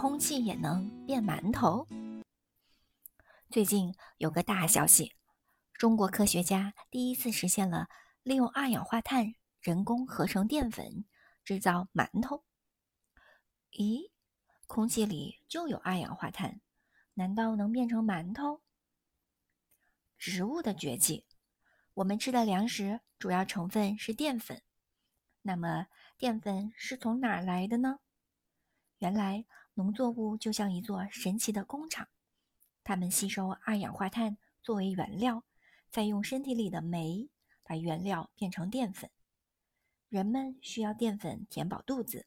空气也能变馒头。最近有个大消息，中国科学家第一次实现了利用二氧化碳人工合成淀粉制造馒头。咦，空气里就有二氧化碳，难道能变成馒头？植物的绝技，我们吃的粮食主要成分是淀粉，那么淀粉是从哪儿来的呢？原来，农作物就像一座神奇的工厂，它们吸收二氧化碳作为原料，再用身体里的酶把原料变成淀粉。人们需要淀粉填饱肚子，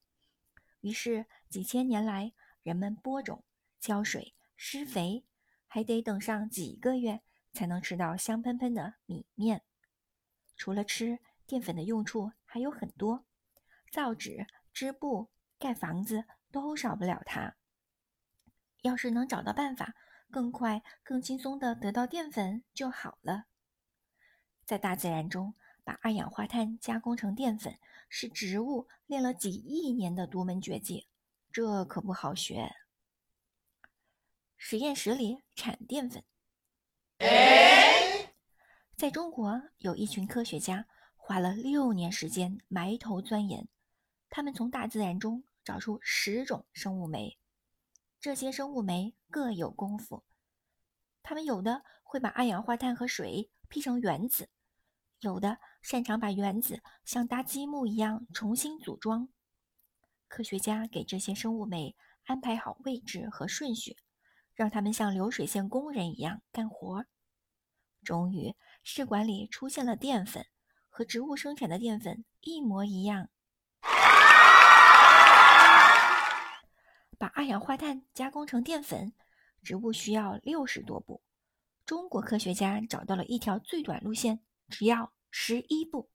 于是几千年来，人们播种、浇水、施肥，还得等上几个月才能吃到香喷喷的米面。除了吃，淀粉的用处还有很多：造纸、织布、盖房子。都少不了它。要是能找到办法，更快、更轻松地得到淀粉就好了。在大自然中，把二氧化碳加工成淀粉，是植物练了几亿年的独门绝技，这可不好学。实验室里产淀粉。在中国，有一群科学家花了六年时间埋头钻研，他们从大自然中。找出十种生物酶，这些生物酶各有功夫。它们有的会把二氧化碳和水劈成原子，有的擅长把原子像搭积木一样重新组装。科学家给这些生物酶安排好位置和顺序，让它们像流水线工人一样干活。终于，试管里出现了淀粉，和植物生产的淀粉一模一样。把二氧化碳加工成淀粉，植物需要六十多步。中国科学家找到了一条最短路线，只要十一步。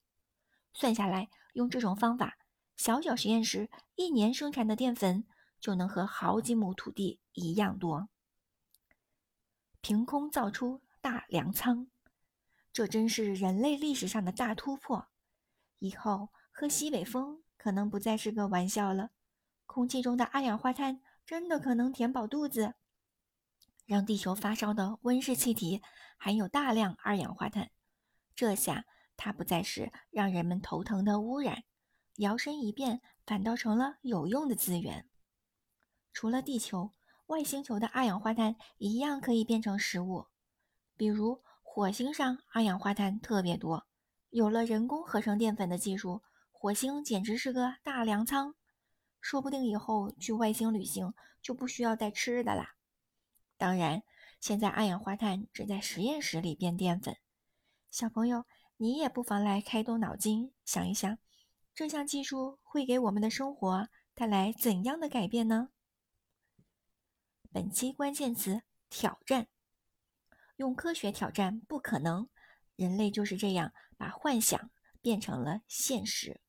算下来，用这种方法，小小实验室一年生产的淀粉就能和好几亩土地一样多。凭空造出大粮仓，这真是人类历史上的大突破。以后喝西北风可能不再是个玩笑了。空气中的二氧化碳真的可能填饱肚子，让地球发烧的温室气体含有大量二氧化碳。这下它不再是让人们头疼的污染，摇身一变，反倒成了有用的资源。除了地球，外星球的二氧化碳一样可以变成食物。比如火星上二氧化碳特别多，有了人工合成淀粉的技术，火星简直是个大粮仓。说不定以后去外星旅行就不需要带吃的啦。当然，现在二氧化碳只在实验室里变淀粉。小朋友，你也不妨来开动脑筋想一想，这项技术会给我们的生活带来怎样的改变呢？本期关键词：挑战。用科学挑战不可能，人类就是这样把幻想变成了现实。